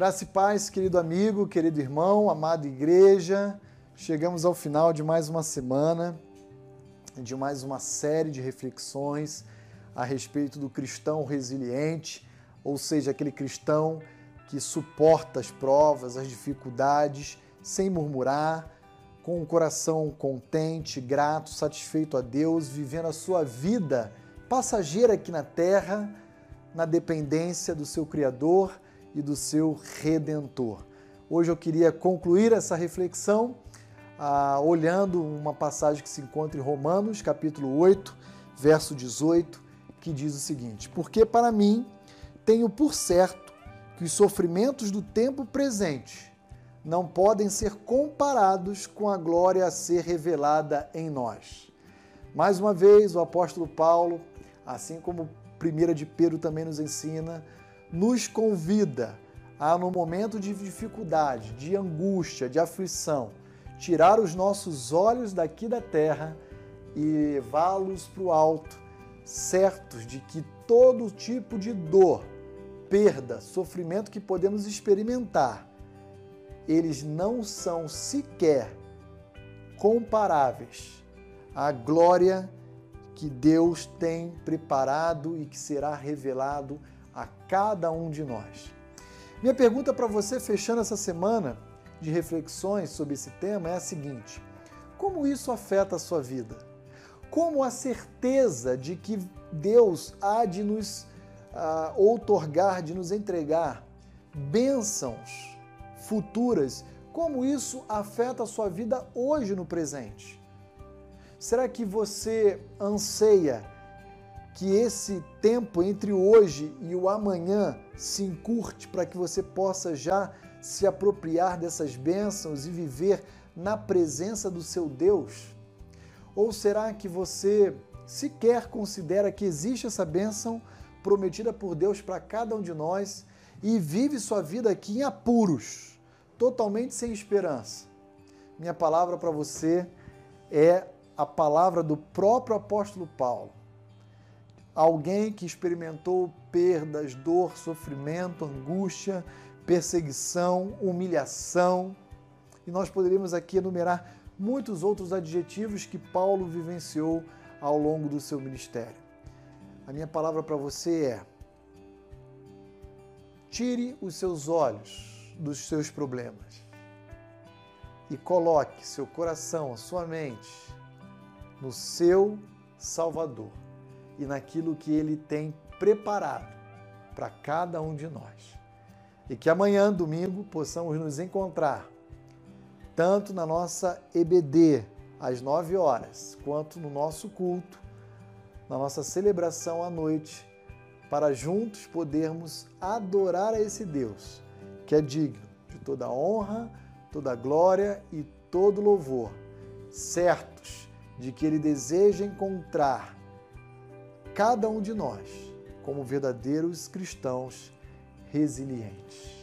Graça e paz, querido amigo, querido irmão, amada igreja. Chegamos ao final de mais uma semana, de mais uma série de reflexões a respeito do cristão resiliente, ou seja, aquele cristão que suporta as provas, as dificuldades, sem murmurar, com o coração contente, grato, satisfeito a Deus, vivendo a sua vida passageira aqui na terra, na dependência do seu Criador e do seu Redentor. Hoje eu queria concluir essa reflexão ah, olhando uma passagem que se encontra em Romanos, capítulo 8, verso 18, que diz o seguinte: Porque para mim tenho por certo que os sofrimentos do tempo presente não podem ser comparados com a glória a ser revelada em nós. Mais uma vez, o apóstolo Paulo, assim como 1 de Pedro também nos ensina, nos convida a, no momento de dificuldade, de angústia, de aflição, tirar os nossos olhos daqui da terra e levá-los para o alto, certos de que todo tipo de dor, perda, sofrimento que podemos experimentar, eles não são sequer comparáveis à glória que Deus tem preparado e que será revelado a cada um de nós. Minha pergunta para você, fechando essa semana de reflexões sobre esse tema, é a seguinte: como isso afeta a sua vida? Como a certeza de que Deus há de nos uh, outorgar, de nos entregar bênçãos futuras, como isso afeta a sua vida hoje no presente? Será que você anseia que esse tempo entre hoje e o amanhã se encurte para que você possa já se apropriar dessas bênçãos e viver na presença do seu Deus? Ou será que você sequer considera que existe essa bênção prometida por Deus para cada um de nós e vive sua vida aqui em apuros, totalmente sem esperança? Minha palavra para você é a palavra do próprio apóstolo Paulo alguém que experimentou perdas, dor, sofrimento, angústia, perseguição, humilhação. E nós poderíamos aqui enumerar muitos outros adjetivos que Paulo vivenciou ao longo do seu ministério. A minha palavra para você é: tire os seus olhos dos seus problemas e coloque seu coração, sua mente no seu Salvador e naquilo que Ele tem preparado para cada um de nós. E que amanhã, domingo, possamos nos encontrar, tanto na nossa EBD, às 9 horas, quanto no nosso culto, na nossa celebração à noite, para juntos podermos adorar a esse Deus, que é digno de toda honra, toda glória e todo louvor, certos de que Ele deseja encontrar cada um de nós como verdadeiros cristãos resilientes.